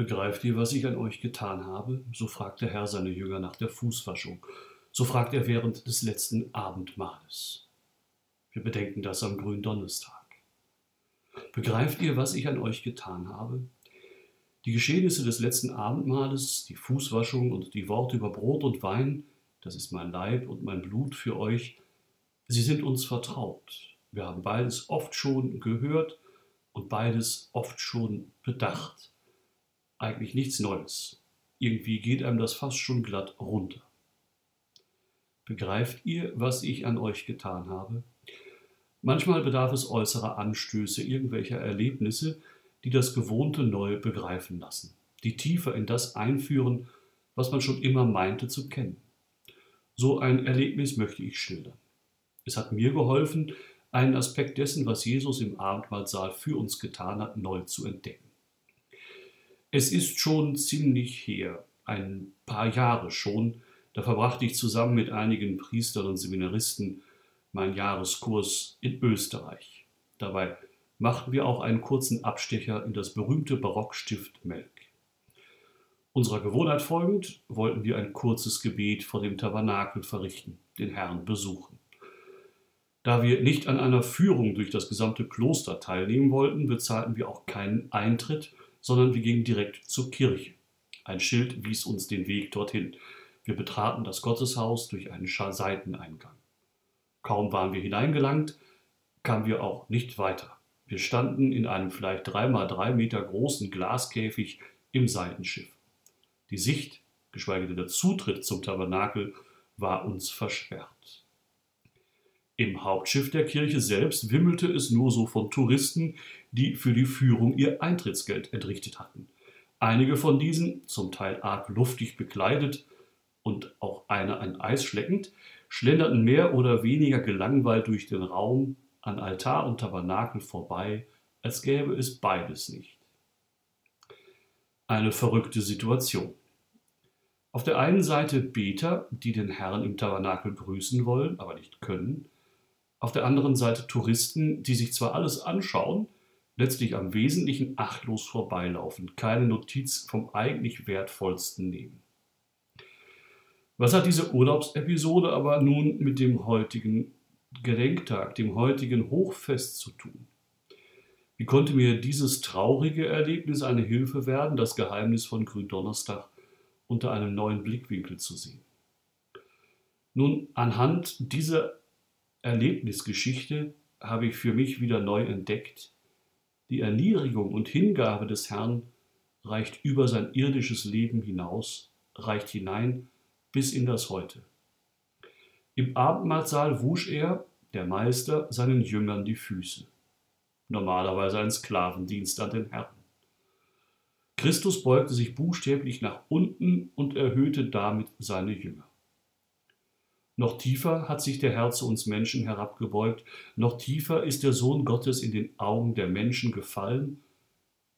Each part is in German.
Begreift ihr, was ich an euch getan habe? So fragt der Herr seine Jünger nach der Fußwaschung. So fragt er während des letzten Abendmahles. Wir bedenken das am Gründonnerstag. Begreift ihr, was ich an euch getan habe? Die Geschehnisse des letzten Abendmahles, die Fußwaschung und die Worte über Brot und Wein, das ist mein Leib und mein Blut für euch, sie sind uns vertraut. Wir haben beides oft schon gehört und beides oft schon bedacht. Eigentlich nichts Neues. Irgendwie geht einem das fast schon glatt runter. Begreift ihr, was ich an euch getan habe? Manchmal bedarf es äußerer Anstöße, irgendwelcher Erlebnisse, die das Gewohnte neu begreifen lassen, die tiefer in das einführen, was man schon immer meinte zu kennen. So ein Erlebnis möchte ich schildern. Es hat mir geholfen, einen Aspekt dessen, was Jesus im Abendmahlsaal für uns getan hat, neu zu entdecken. Es ist schon ziemlich her, ein paar Jahre schon, da verbrachte ich zusammen mit einigen Priestern und Seminaristen meinen Jahreskurs in Österreich. Dabei machten wir auch einen kurzen Abstecher in das berühmte Barockstift Melk. Unserer Gewohnheit folgend wollten wir ein kurzes Gebet vor dem Tabernakel verrichten, den Herrn besuchen. Da wir nicht an einer Führung durch das gesamte Kloster teilnehmen wollten, bezahlten wir auch keinen Eintritt, sondern wir gingen direkt zur Kirche. Ein Schild wies uns den Weg dorthin. Wir betraten das Gotteshaus durch einen Seiteneingang. Kaum waren wir hineingelangt, kamen wir auch nicht weiter. Wir standen in einem vielleicht dreimal drei Meter großen Glaskäfig im Seitenschiff. Die Sicht, geschweige denn der Zutritt zum Tabernakel, war uns versperrt. Im Hauptschiff der Kirche selbst wimmelte es nur so von Touristen, die für die Führung ihr Eintrittsgeld entrichtet hatten. Einige von diesen, zum Teil arg luftig bekleidet und auch einer ein Eis schleckend, schlenderten mehr oder weniger gelangweilt durch den Raum an Altar und Tabernakel vorbei, als gäbe es beides nicht. Eine verrückte Situation. Auf der einen Seite Beter, die den Herrn im Tabernakel grüßen wollen, aber nicht können. Auf der anderen Seite Touristen, die sich zwar alles anschauen, letztlich am Wesentlichen achtlos vorbeilaufen, keine Notiz vom eigentlich Wertvollsten nehmen. Was hat diese Urlaubsepisode aber nun mit dem heutigen Gedenktag, dem heutigen Hochfest zu tun? Wie konnte mir dieses traurige Erlebnis eine Hilfe werden, das Geheimnis von Gründonnerstag unter einem neuen Blickwinkel zu sehen? Nun, anhand dieser Erlebnisgeschichte habe ich für mich wieder neu entdeckt, die Erniedrigung und Hingabe des Herrn reicht über sein irdisches Leben hinaus, reicht hinein bis in das Heute. Im Abendmahlsaal wusch er, der Meister, seinen Jüngern die Füße. Normalerweise ein Sklavendienst an den Herrn. Christus beugte sich buchstäblich nach unten und erhöhte damit seine Jünger. Noch tiefer hat sich der Herr zu uns Menschen herabgebeugt, noch tiefer ist der Sohn Gottes in den Augen der Menschen gefallen,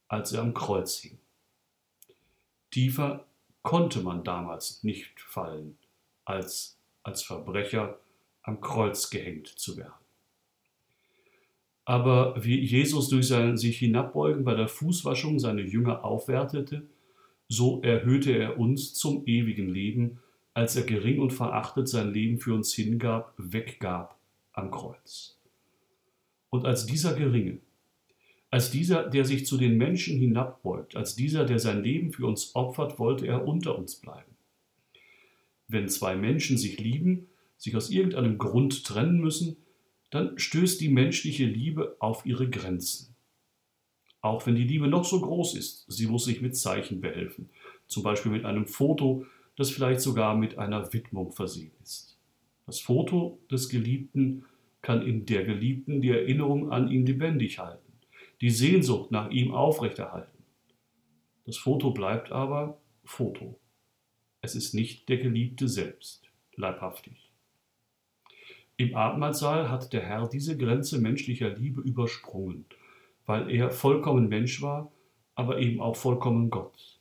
als er am Kreuz hing. Tiefer konnte man damals nicht fallen, als als Verbrecher am Kreuz gehängt zu werden. Aber wie Jesus durch sein sich hinabbeugen bei der Fußwaschung seine Jünger aufwertete, so erhöhte er uns zum ewigen Leben, als er gering und verachtet sein Leben für uns hingab, weggab am Kreuz. Und als dieser Geringe, als dieser, der sich zu den Menschen hinabbeugt, als dieser, der sein Leben für uns opfert, wollte er unter uns bleiben. Wenn zwei Menschen sich lieben, sich aus irgendeinem Grund trennen müssen, dann stößt die menschliche Liebe auf ihre Grenzen. Auch wenn die Liebe noch so groß ist, sie muss sich mit Zeichen behelfen, zum Beispiel mit einem Foto, das vielleicht sogar mit einer Widmung versehen ist. Das Foto des Geliebten kann in der Geliebten die Erinnerung an ihn lebendig halten die Sehnsucht nach ihm aufrechterhalten. Das Foto bleibt aber Foto. Es ist nicht der Geliebte selbst, leibhaftig. Im Abendmahlsaal hat der Herr diese Grenze menschlicher Liebe übersprungen, weil er vollkommen Mensch war, aber eben auch vollkommen Gott.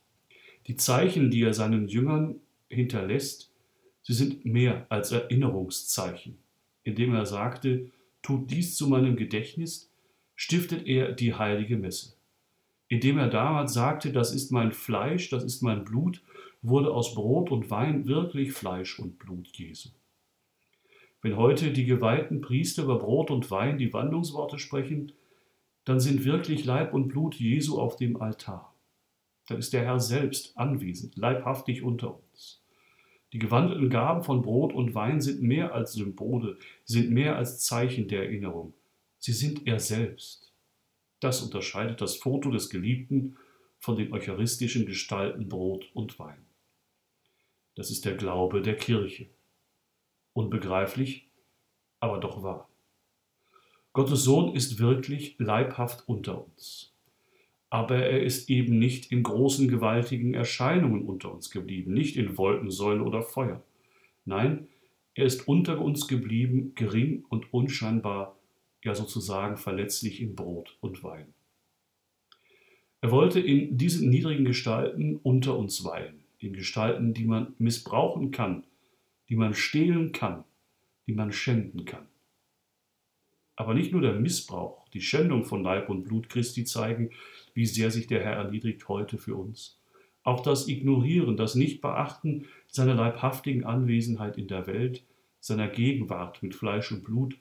Die Zeichen, die er seinen Jüngern hinterlässt, sie sind mehr als Erinnerungszeichen, indem er sagte, tut dies zu meinem Gedächtnis, stiftet er die heilige Messe. Indem er damals sagte, das ist mein Fleisch, das ist mein Blut, wurde aus Brot und Wein wirklich Fleisch und Blut Jesu. Wenn heute die geweihten Priester über Brot und Wein die Wandlungsworte sprechen, dann sind wirklich Leib und Blut Jesu auf dem Altar. Dann ist der Herr selbst anwesend, leibhaftig unter uns. Die gewandelten Gaben von Brot und Wein sind mehr als Symbole, sind mehr als Zeichen der Erinnerung. Sie sind er selbst. Das unterscheidet das Foto des Geliebten von den eucharistischen Gestalten Brot und Wein. Das ist der Glaube der Kirche. Unbegreiflich, aber doch wahr. Gottes Sohn ist wirklich leibhaft unter uns. Aber er ist eben nicht in großen, gewaltigen Erscheinungen unter uns geblieben, nicht in Wolkensäule oder Feuer. Nein, er ist unter uns geblieben, gering und unscheinbar, ja sozusagen verletzlich in Brot und Wein. Er wollte in diesen niedrigen Gestalten unter uns weilen, in Gestalten, die man missbrauchen kann, die man stehlen kann, die man schänden kann. Aber nicht nur der Missbrauch, die Schändung von Leib und Blut Christi zeigen, wie sehr sich der Herr erniedrigt heute für uns. Auch das Ignorieren, das Nichtbeachten seiner leibhaftigen Anwesenheit in der Welt, seiner Gegenwart mit Fleisch und Blut,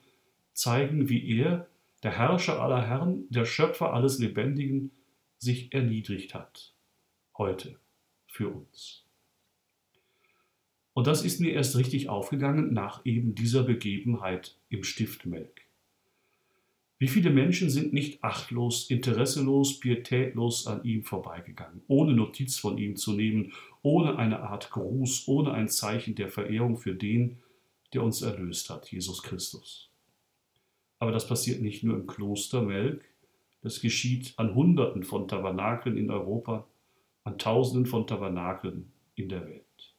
zeigen, wie er, der Herrscher aller Herren, der Schöpfer alles Lebendigen, sich erniedrigt hat. Heute für uns. Und das ist mir erst richtig aufgegangen nach eben dieser Begebenheit im Stift Melk. Wie viele Menschen sind nicht achtlos, interesselos, pietätlos an ihm vorbeigegangen, ohne Notiz von ihm zu nehmen, ohne eine Art Gruß, ohne ein Zeichen der Verehrung für den, der uns erlöst hat, Jesus Christus. Aber das passiert nicht nur im Kloster Melk, das geschieht an Hunderten von Tabernakeln in Europa, an Tausenden von Tabernakeln in der Welt.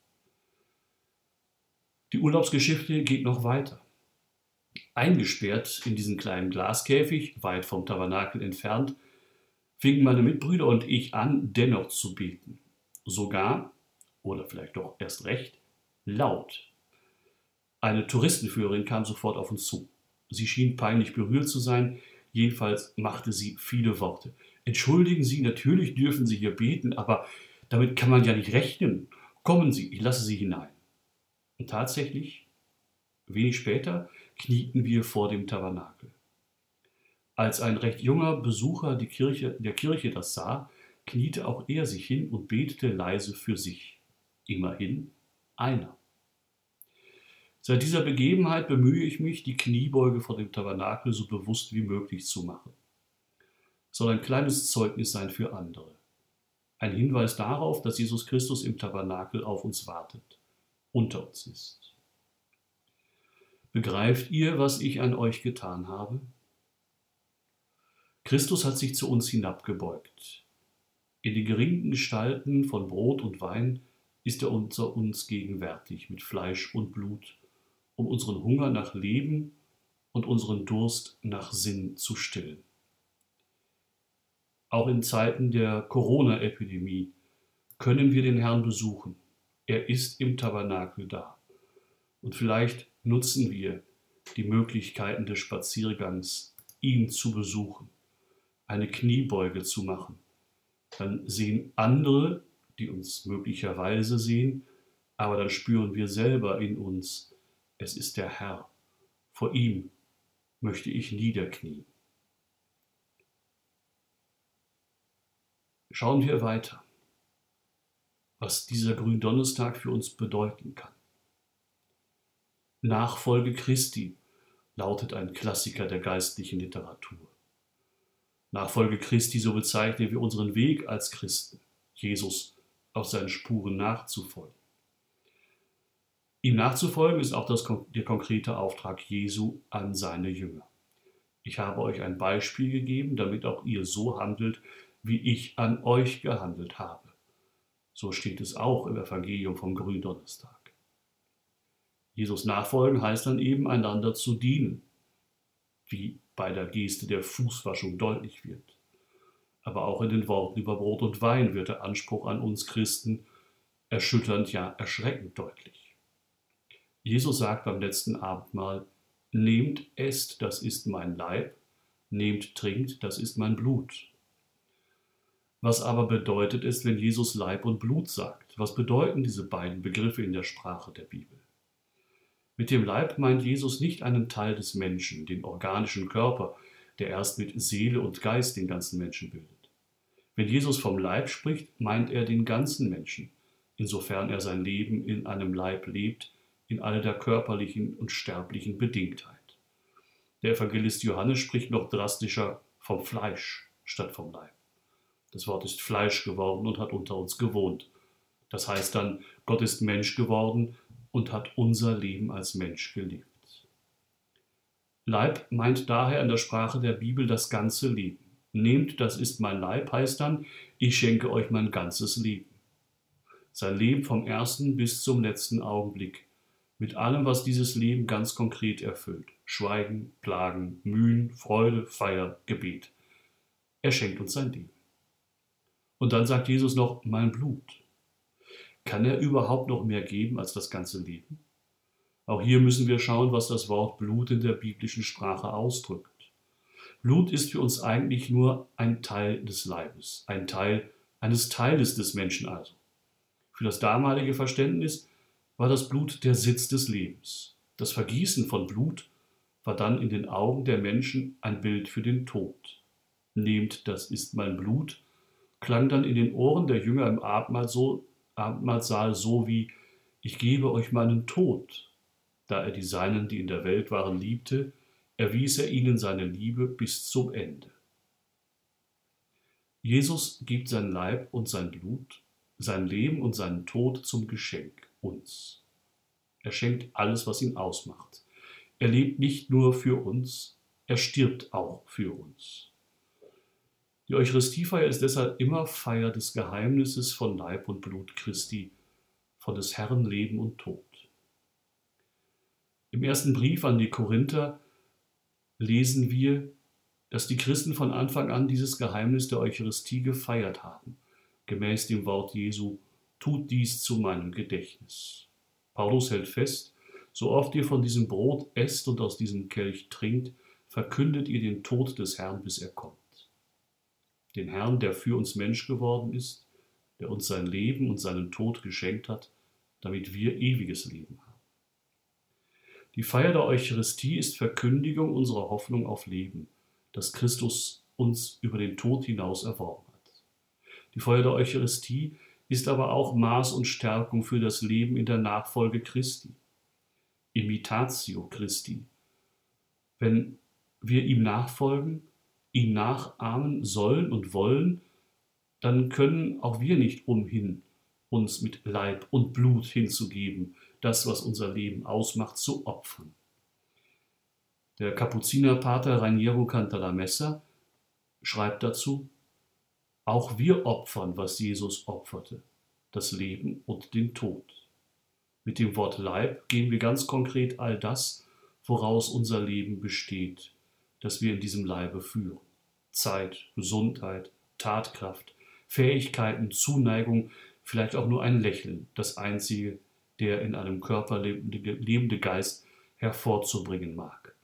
Die Urlaubsgeschichte geht noch weiter eingesperrt in diesen kleinen Glaskäfig, weit vom Tabernakel entfernt, fingen meine Mitbrüder und ich an, dennoch zu beten. Sogar, oder vielleicht doch erst recht, laut. Eine Touristenführerin kam sofort auf uns zu. Sie schien peinlich berührt zu sein, jedenfalls machte sie viele Worte. Entschuldigen Sie, natürlich dürfen Sie hier beten, aber damit kann man ja nicht rechnen. Kommen Sie, ich lasse Sie hinein. Und tatsächlich, wenig später, knieten wir vor dem Tabernakel. Als ein recht junger Besucher Kirche, der Kirche das sah, kniete auch er sich hin und betete leise für sich. Immerhin einer. Seit dieser Begebenheit bemühe ich mich, die Kniebeuge vor dem Tabernakel so bewusst wie möglich zu machen. Es soll ein kleines Zeugnis sein für andere. Ein Hinweis darauf, dass Jesus Christus im Tabernakel auf uns wartet, unter uns ist. Begreift ihr, was ich an euch getan habe? Christus hat sich zu uns hinabgebeugt. In den geringen Gestalten von Brot und Wein ist er unter uns gegenwärtig mit Fleisch und Blut, um unseren Hunger nach Leben und unseren Durst nach Sinn zu stillen. Auch in Zeiten der Corona-Epidemie können wir den Herrn besuchen. Er ist im Tabernakel da. Und vielleicht nutzen wir die Möglichkeiten des Spaziergangs, ihn zu besuchen, eine Kniebeuge zu machen. Dann sehen andere, die uns möglicherweise sehen, aber dann spüren wir selber in uns, es ist der Herr. Vor ihm möchte ich niederknien. Schauen wir weiter, was dieser Gründonnerstag für uns bedeuten kann. Nachfolge Christi lautet ein Klassiker der geistlichen Literatur. Nachfolge Christi, so bezeichnen wir unseren Weg als Christen, Jesus auf seinen Spuren nachzufolgen. Ihm nachzufolgen ist auch das, der konkrete Auftrag Jesu an seine Jünger. Ich habe euch ein Beispiel gegeben, damit auch ihr so handelt, wie ich an euch gehandelt habe. So steht es auch im Evangelium vom Gründonnerstag. Jesus nachfolgen heißt dann eben, einander zu dienen, wie bei der Geste der Fußwaschung deutlich wird. Aber auch in den Worten über Brot und Wein wird der Anspruch an uns Christen erschütternd, ja erschreckend deutlich. Jesus sagt beim letzten Abendmahl, Nehmt, esst, das ist mein Leib, nehmt, trinkt, das ist mein Blut. Was aber bedeutet es, wenn Jesus Leib und Blut sagt? Was bedeuten diese beiden Begriffe in der Sprache der Bibel? Mit dem Leib meint Jesus nicht einen Teil des Menschen, den organischen Körper, der erst mit Seele und Geist den ganzen Menschen bildet. Wenn Jesus vom Leib spricht, meint er den ganzen Menschen, insofern er sein Leben in einem Leib lebt, in all der körperlichen und sterblichen Bedingtheit. Der Evangelist Johannes spricht noch drastischer vom Fleisch statt vom Leib. Das Wort ist Fleisch geworden und hat unter uns gewohnt. Das heißt dann, Gott ist Mensch geworden und hat unser Leben als Mensch gelebt. Leib meint daher in der Sprache der Bibel das ganze Leben. Nehmt, das ist mein Leib, heißt dann, ich schenke euch mein ganzes Leben. Sein Leben vom ersten bis zum letzten Augenblick, mit allem, was dieses Leben ganz konkret erfüllt. Schweigen, Plagen, Mühen, Freude, Feier, Gebet. Er schenkt uns sein Leben. Und dann sagt Jesus noch, mein Blut. Kann er überhaupt noch mehr geben als das ganze Leben? Auch hier müssen wir schauen, was das Wort Blut in der biblischen Sprache ausdrückt. Blut ist für uns eigentlich nur ein Teil des Leibes, ein Teil eines Teiles des Menschen also. Für das damalige Verständnis war das Blut der Sitz des Lebens. Das Vergießen von Blut war dann in den Augen der Menschen ein Bild für den Tod. Nehmt, das ist mein Blut, klang dann in den Ohren der Jünger im Abendmahl so, Abendmahlsaal so wie Ich gebe euch meinen Tod. Da er die Seinen, die in der Welt waren, liebte, erwies er ihnen seine Liebe bis zum Ende. Jesus gibt sein Leib und sein Blut, sein Leben und seinen Tod zum Geschenk uns. Er schenkt alles, was ihn ausmacht. Er lebt nicht nur für uns, er stirbt auch für uns. Die Eucharistiefeier ist deshalb immer Feier des Geheimnisses von Leib und Blut Christi, von des Herrn Leben und Tod. Im ersten Brief an die Korinther lesen wir, dass die Christen von Anfang an dieses Geheimnis der Eucharistie gefeiert haben, gemäß dem Wort Jesu, tut dies zu meinem Gedächtnis. Paulus hält fest, so oft ihr von diesem Brot esst und aus diesem Kelch trinkt, verkündet ihr den Tod des Herrn, bis er kommt den Herrn, der für uns Mensch geworden ist, der uns sein Leben und seinen Tod geschenkt hat, damit wir ewiges Leben haben. Die Feier der Eucharistie ist Verkündigung unserer Hoffnung auf Leben, das Christus uns über den Tod hinaus erworben hat. Die Feier der Eucharistie ist aber auch Maß und Stärkung für das Leben in der Nachfolge Christi. Imitatio Christi. Wenn wir ihm nachfolgen, ihn nachahmen sollen und wollen, dann können auch wir nicht umhin, uns mit Leib und Blut hinzugeben, das, was unser Leben ausmacht, zu opfern. Der Kapuzinerpater Raniero Cantalamessa schreibt dazu, auch wir opfern, was Jesus opferte, das Leben und den Tod. Mit dem Wort Leib gehen wir ganz konkret all das, woraus unser Leben besteht, das wir in diesem Leibe führen. Zeit, Gesundheit, Tatkraft, Fähigkeiten, Zuneigung, vielleicht auch nur ein Lächeln, das einzige, der in einem Körper lebende, Geist hervorzubringen mag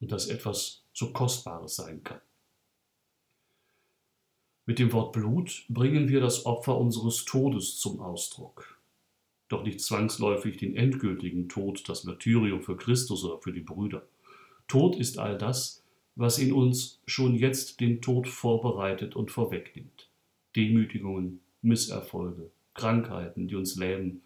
und das etwas so Kostbares sein kann. Mit dem Wort Blut bringen wir das Opfer unseres Todes zum Ausdruck. Doch nicht zwangsläufig den endgültigen Tod, das Martyrium für Christus oder für die Brüder. Tod ist all das, was in uns schon jetzt den Tod vorbereitet und vorwegnimmt. Demütigungen, Misserfolge, Krankheiten, die uns lähmen,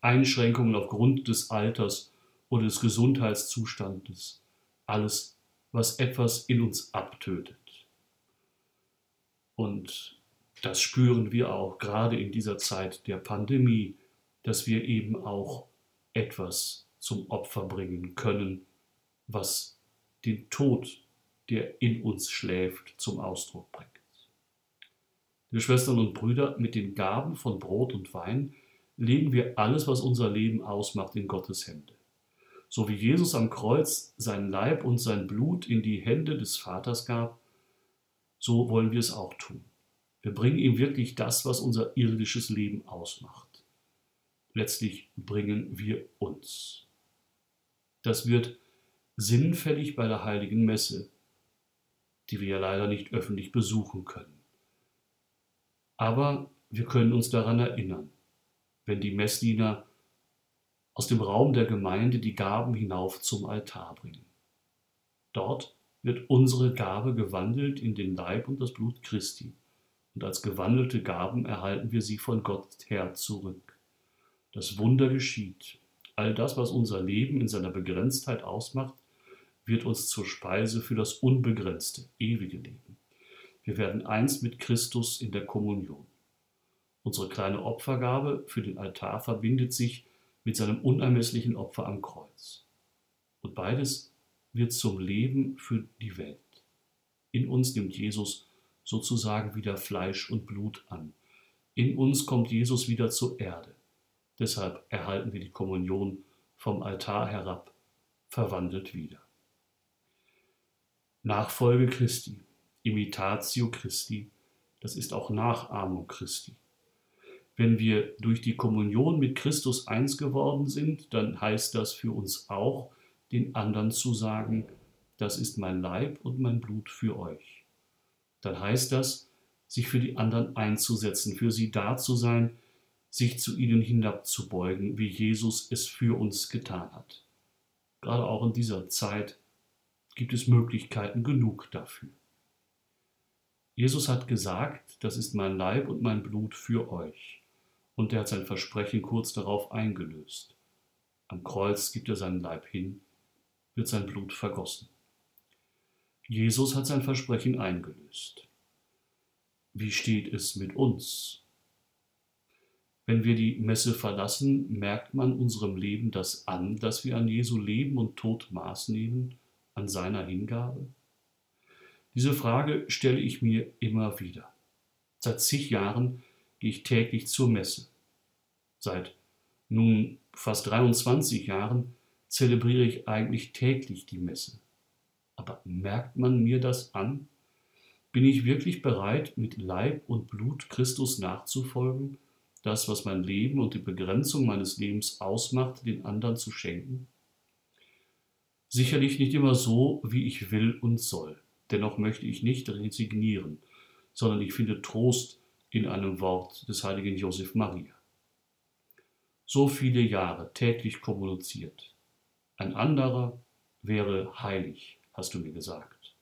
Einschränkungen aufgrund des Alters oder des Gesundheitszustandes, alles, was etwas in uns abtötet. Und das spüren wir auch gerade in dieser Zeit der Pandemie, dass wir eben auch etwas zum Opfer bringen können, was den Tod der in uns schläft, zum Ausdruck bringt. Liebe Schwestern und Brüder, mit den Gaben von Brot und Wein legen wir alles, was unser Leben ausmacht, in Gottes Hände. So wie Jesus am Kreuz sein Leib und sein Blut in die Hände des Vaters gab, so wollen wir es auch tun. Wir bringen ihm wirklich das, was unser irdisches Leben ausmacht. Letztlich bringen wir uns. Das wird sinnfällig bei der heiligen Messe, die wir ja leider nicht öffentlich besuchen können. Aber wir können uns daran erinnern, wenn die Messdiener aus dem Raum der Gemeinde die Gaben hinauf zum Altar bringen. Dort wird unsere Gabe gewandelt in den Leib und das Blut Christi, und als gewandelte Gaben erhalten wir sie von Gott her zurück. Das Wunder geschieht. All das, was unser Leben in seiner Begrenztheit ausmacht, wird uns zur Speise für das unbegrenzte, ewige Leben. Wir werden eins mit Christus in der Kommunion. Unsere kleine Opfergabe für den Altar verbindet sich mit seinem unermesslichen Opfer am Kreuz. Und beides wird zum Leben für die Welt. In uns nimmt Jesus sozusagen wieder Fleisch und Blut an. In uns kommt Jesus wieder zur Erde. Deshalb erhalten wir die Kommunion vom Altar herab, verwandelt wieder. Nachfolge Christi, Imitatio Christi, das ist auch Nachahmung Christi. Wenn wir durch die Kommunion mit Christus eins geworden sind, dann heißt das für uns auch, den anderen zu sagen, das ist mein Leib und mein Blut für euch. Dann heißt das, sich für die anderen einzusetzen, für sie da zu sein, sich zu ihnen hinabzubeugen, wie Jesus es für uns getan hat. Gerade auch in dieser Zeit gibt es Möglichkeiten genug dafür. Jesus hat gesagt, das ist mein Leib und mein Blut für euch und er hat sein Versprechen kurz darauf eingelöst. Am Kreuz gibt er seinen Leib hin, wird sein Blut vergossen. Jesus hat sein Versprechen eingelöst. Wie steht es mit uns? Wenn wir die Messe verlassen, merkt man unserem Leben das an, dass wir an Jesu Leben und Tod Maß nehmen, an seiner Hingabe? Diese Frage stelle ich mir immer wieder. Seit zig Jahren gehe ich täglich zur Messe. Seit nun fast 23 Jahren zelebriere ich eigentlich täglich die Messe. Aber merkt man mir das an? Bin ich wirklich bereit, mit Leib und Blut Christus nachzufolgen, das, was mein Leben und die Begrenzung meines Lebens ausmacht, den anderen zu schenken? Sicherlich nicht immer so, wie ich will und soll. Dennoch möchte ich nicht resignieren, sondern ich finde Trost in einem Wort des heiligen Josef Maria. So viele Jahre täglich kommuniziert. Ein anderer wäre heilig, hast du mir gesagt.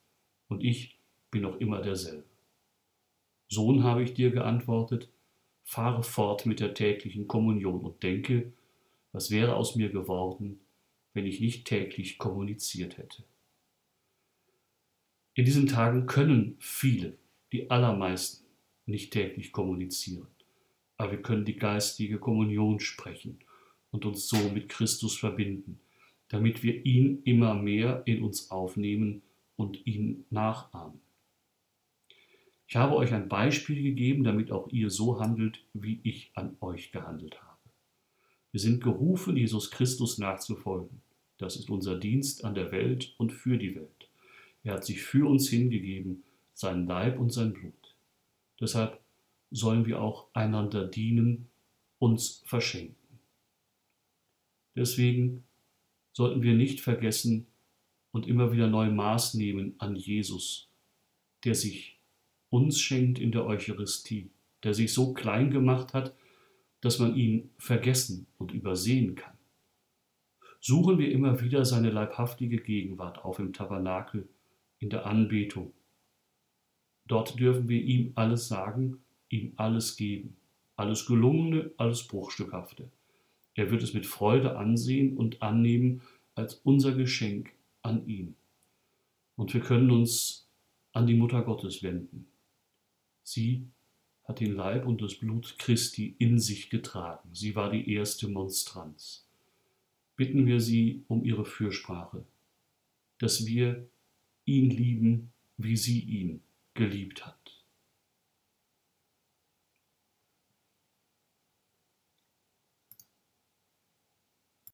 Und ich bin noch immer derselbe. Sohn, habe ich dir geantwortet, fahre fort mit der täglichen Kommunion und denke, was wäre aus mir geworden, wenn ich nicht täglich kommuniziert hätte. In diesen Tagen können viele, die allermeisten, nicht täglich kommunizieren. Aber wir können die geistige Kommunion sprechen und uns so mit Christus verbinden, damit wir ihn immer mehr in uns aufnehmen und ihn nachahmen. Ich habe euch ein Beispiel gegeben, damit auch ihr so handelt, wie ich an euch gehandelt habe. Wir sind gerufen, Jesus Christus nachzufolgen. Das ist unser Dienst an der Welt und für die Welt. Er hat sich für uns hingegeben, sein Leib und sein Blut. Deshalb sollen wir auch einander dienen, uns verschenken. Deswegen sollten wir nicht vergessen und immer wieder neu Maß nehmen an Jesus, der sich uns schenkt in der Eucharistie, der sich so klein gemacht hat, dass man ihn vergessen und übersehen kann. Suchen wir immer wieder seine leibhaftige Gegenwart auf im Tabernakel, in der Anbetung, Dort dürfen wir ihm alles sagen, ihm alles geben, alles Gelungene, alles Bruchstückhafte. Er wird es mit Freude ansehen und annehmen als unser Geschenk an ihn. Und wir können uns an die Mutter Gottes wenden. Sie hat den Leib und das Blut Christi in sich getragen. Sie war die erste Monstranz. Bitten wir sie um ihre Fürsprache, dass wir ihn lieben, wie sie ihn geliebt hat.